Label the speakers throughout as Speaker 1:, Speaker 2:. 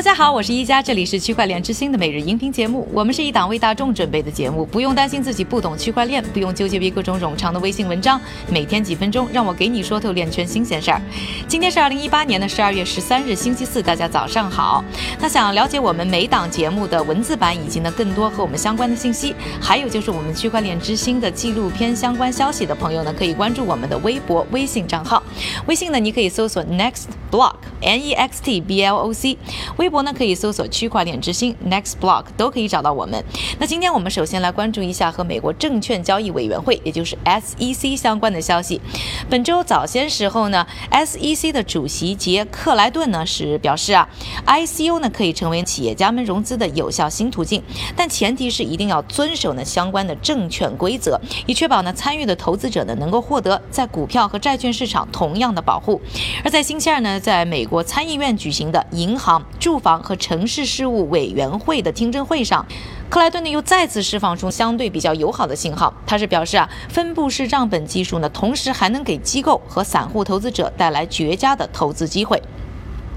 Speaker 1: 大家好，我是一加，这里是区块链之星的每日音频节目。我们是一档为大众准备的节目，不用担心自己不懂区块链，不用纠结于各种冗长的微信文章，每天几分钟，让我给你说透链圈新鲜事儿。今天是二零一八年的十二月十三日，星期四，大家早上好。那想了解我们每档节目的文字版以及呢更多和我们相关的信息，还有就是我们区块链之星的纪录片相关消息的朋友呢，可以关注我们的微博、微信账号。微信呢，你可以搜索 Next Block N E X T B L O C。微博呢可以搜索区块链之星 Next Block 都可以找到我们。那今天我们首先来关注一下和美国证券交易委员会，也就是 SEC 相关的消息。本周早些时候呢，SEC 的主席杰克莱顿呢是表示啊，ICO 呢可以成为企业家们融资的有效新途径，但前提是一定要遵守呢相关的证券规则，以确保呢参与的投资者呢能够获得在股票和债券市场同样的保护。而在星期二呢，在美国参议院举行的银行。住房和城市事务委员会的听证会上，克莱顿呢又再次释放出相对比较友好的信号。他是表示啊，分布式账本技术呢，同时还能给机构和散户投资者带来绝佳的投资机会。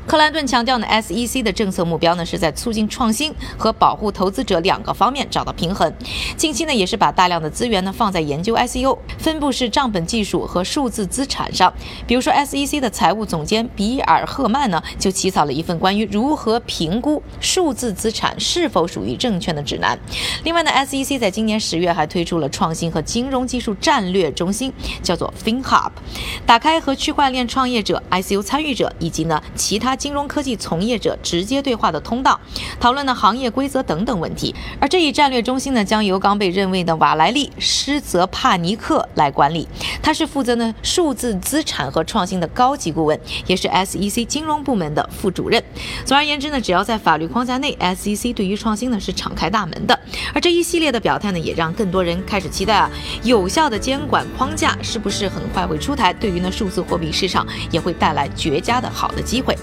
Speaker 1: 克兰顿强调呢，SEC 的政策目标呢是在促进创新和保护投资者两个方面找到平衡。近期呢也是把大量的资源呢放在研究 ICO、分布式账本技术和数字资产上。比如说，SEC 的财务总监比尔赫曼呢就起草了一份关于如何评估数字资产是否属于证券的指南。另外呢，SEC 在今年十月还推出了创新和金融技术战略中心，叫做 FinHub，打开和区块链创业者、ICO 参与者以及呢其他。金融科技从业者直接对话的通道，讨论的行业规则等等问题。而这一战略中心呢，将由刚被任命的瓦莱利施泽帕尼克来管理。他是负责呢数字资产和创新的高级顾问，也是 SEC 金融部门的副主任。总而言之呢，只要在法律框架内，SEC 对于创新呢是敞开大门的。而这一系列的表态呢，也让更多人开始期待啊，有效的监管框架是不是很快会出台？对于呢数字货币市场也会带来绝佳的好的机会。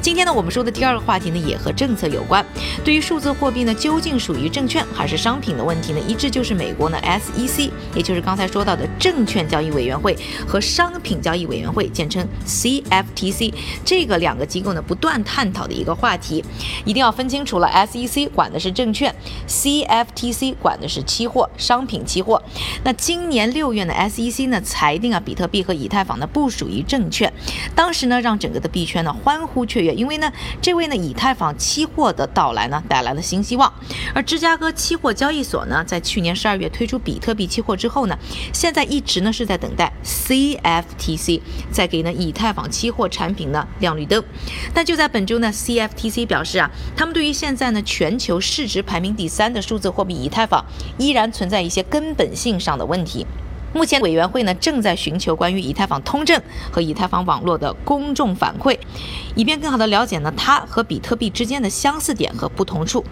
Speaker 1: 今天呢，我们说的第二个话题呢，也和政策有关。对于数字货币呢，究竟属于证券还是商品的问题呢，一致就是美国呢 SEC，也就是刚才说到的证券交易委员会和商品交易委员会，简称 CFTC，这个两个机构呢不断探讨的一个话题。一定要分清楚了，SEC 管的是证券，CFTC 管的是期货、商品期货。那今年六月呢，SEC 呢裁定啊，比特币和以太坊呢不属于证券，当时呢让整个的币圈呢欢呼。雀跃，因为呢，这位呢以太坊期货的到来呢，带来了新希望。而芝加哥期货交易所呢，在去年十二月推出比特币期货之后呢，现在一直呢是在等待 CFTC 在给呢以太坊期货产品呢亮绿灯。但就在本周呢，CFTC 表示啊，他们对于现在呢全球市值排名第三的数字货币以太坊，依然存在一些根本性上的问题。目前委员会呢正在寻求关于以太坊通证和以太坊网络的公众反馈，以便更好的了解呢它和比特币之间的相似点和不同处。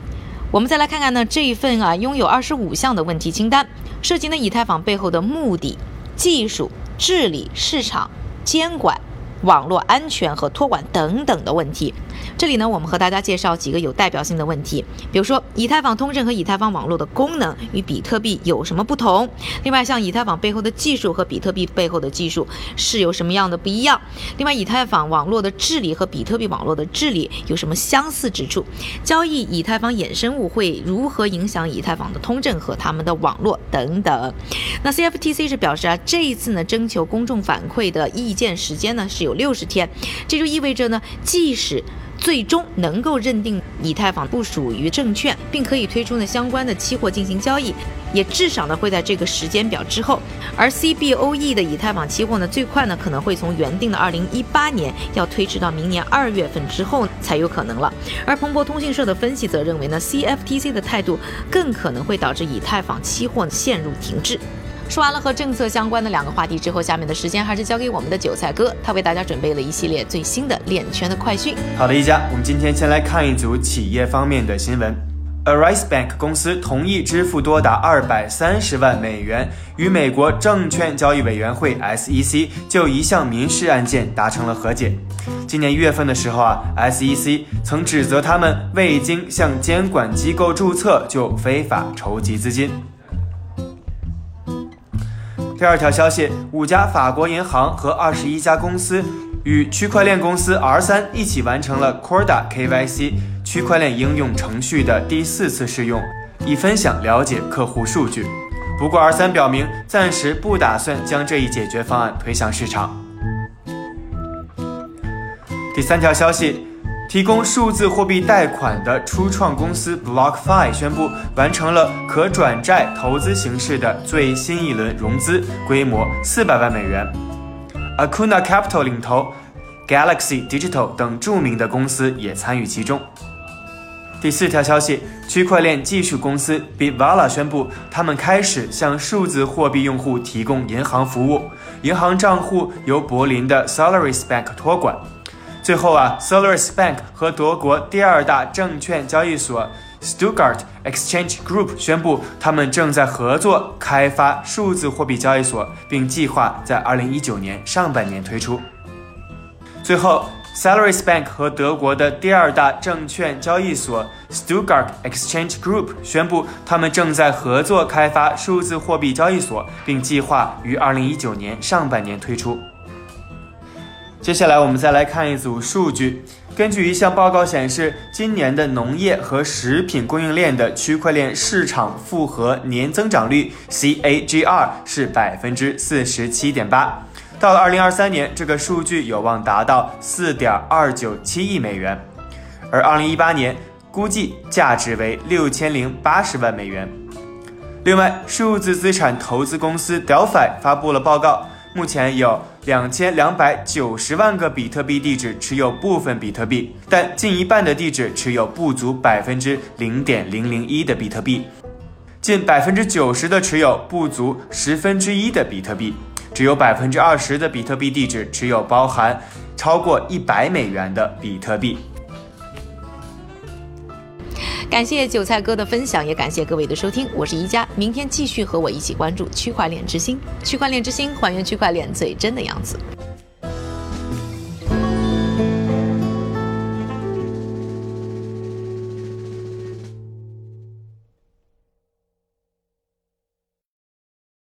Speaker 1: 我们再来看看呢这一份啊拥有二十五项的问题清单，涉及呢以太坊背后的目的、技术、治理、市场、监管。网络安全和托管等等的问题，这里呢，我们和大家介绍几个有代表性的问题，比如说以太坊通证和以太坊网络的功能与比特币有什么不同？另外，像以太坊背后的技术和比特币背后的技术是有什么样的不一样？另外，以太坊网络的治理和比特币网络的治理有什么相似之处？交易以太坊衍生物会如何影响以太坊的通证和他们的网络等等？那 CFTC 是表示啊，这一次呢，征求公众反馈的意见时间呢是。有六十天，这就意味着呢，即使最终能够认定以太坊不属于证券，并可以推出呢相关的期货进行交易，也至少呢会在这个时间表之后。而 CBOE 的以太坊期货呢，最快呢可能会从原定的二零一八年要推迟到明年二月份之后才有可能了。而彭博通讯社的分析则认为呢，CFTC 的态度更可能会导致以太坊期货陷入停滞。说完了和政策相关的两个话题之后，下面的时间还是交给我们的韭菜哥，他为大家准备了一系列最新的链圈的快讯。
Speaker 2: 好的，一家，我们今天先来看一组企业方面的新闻。Arise Bank 公司同意支付多达二百三十万美元，与美国证券交易委员会 SEC 就一项民事案件达成了和解。今年一月份的时候啊，SEC 曾指责他们未经向监管机构注册就非法筹集资金。第二条消息，五家法国银行和二十一家公司与区块链公司 R 三一起完成了 Corda KYC 区块链应用程序的第四次试用，以分享了解客户数据。不过 R 三表明暂时不打算将这一解决方案推向市场。第三条消息。提供数字货币贷款的初创公司 BlockFi 宣布完成了可转债投资形式的最新一轮融资，规模四百万美元。Acuna Capital 领投，Galaxy Digital 等著名的公司也参与其中。第四条消息，区块链技术公司 Bitvala 宣布，他们开始向数字货币用户提供银行服务，银行账户由柏林的 Solaris Bank 托管。最后啊，Solaris Bank 和德国第二大证券交易所 Stuttgart Exchange Group 宣布，他们正在合作开发数字货币交易所，并计划在2019年上半年推出。最后，Solaris Bank 和德国的第二大证券交易所 Stuttgart Exchange Group 宣布，他们正在合作开发数字货币交易所，并计划于2019年上半年推出。接下来我们再来看一组数据。根据一项报告显示，今年的农业和食品供应链的区块链市场复合年增长率 （CAGR） 是百分之四十七点八。到了二零二三年，这个数据有望达到四点二九七亿美元，而二零一八年估计价值为六千零八十万美元。另外，数字资产投资公司 Delphi 发布了报告。目前有两千两百九十万个比特币地址持有部分比特币，但近一半的地址持有不足百分之零点零零一的比特币，近百分之九十的持有不足十分之一的比特币，只有百分之二十的比特币地址持有包含超过一百美元的比特币。
Speaker 1: 感谢韭菜哥的分享，也感谢各位的收听。我是宜佳，明天继续和我一起关注区块链之星。区块链之星还原区块链最真的样子。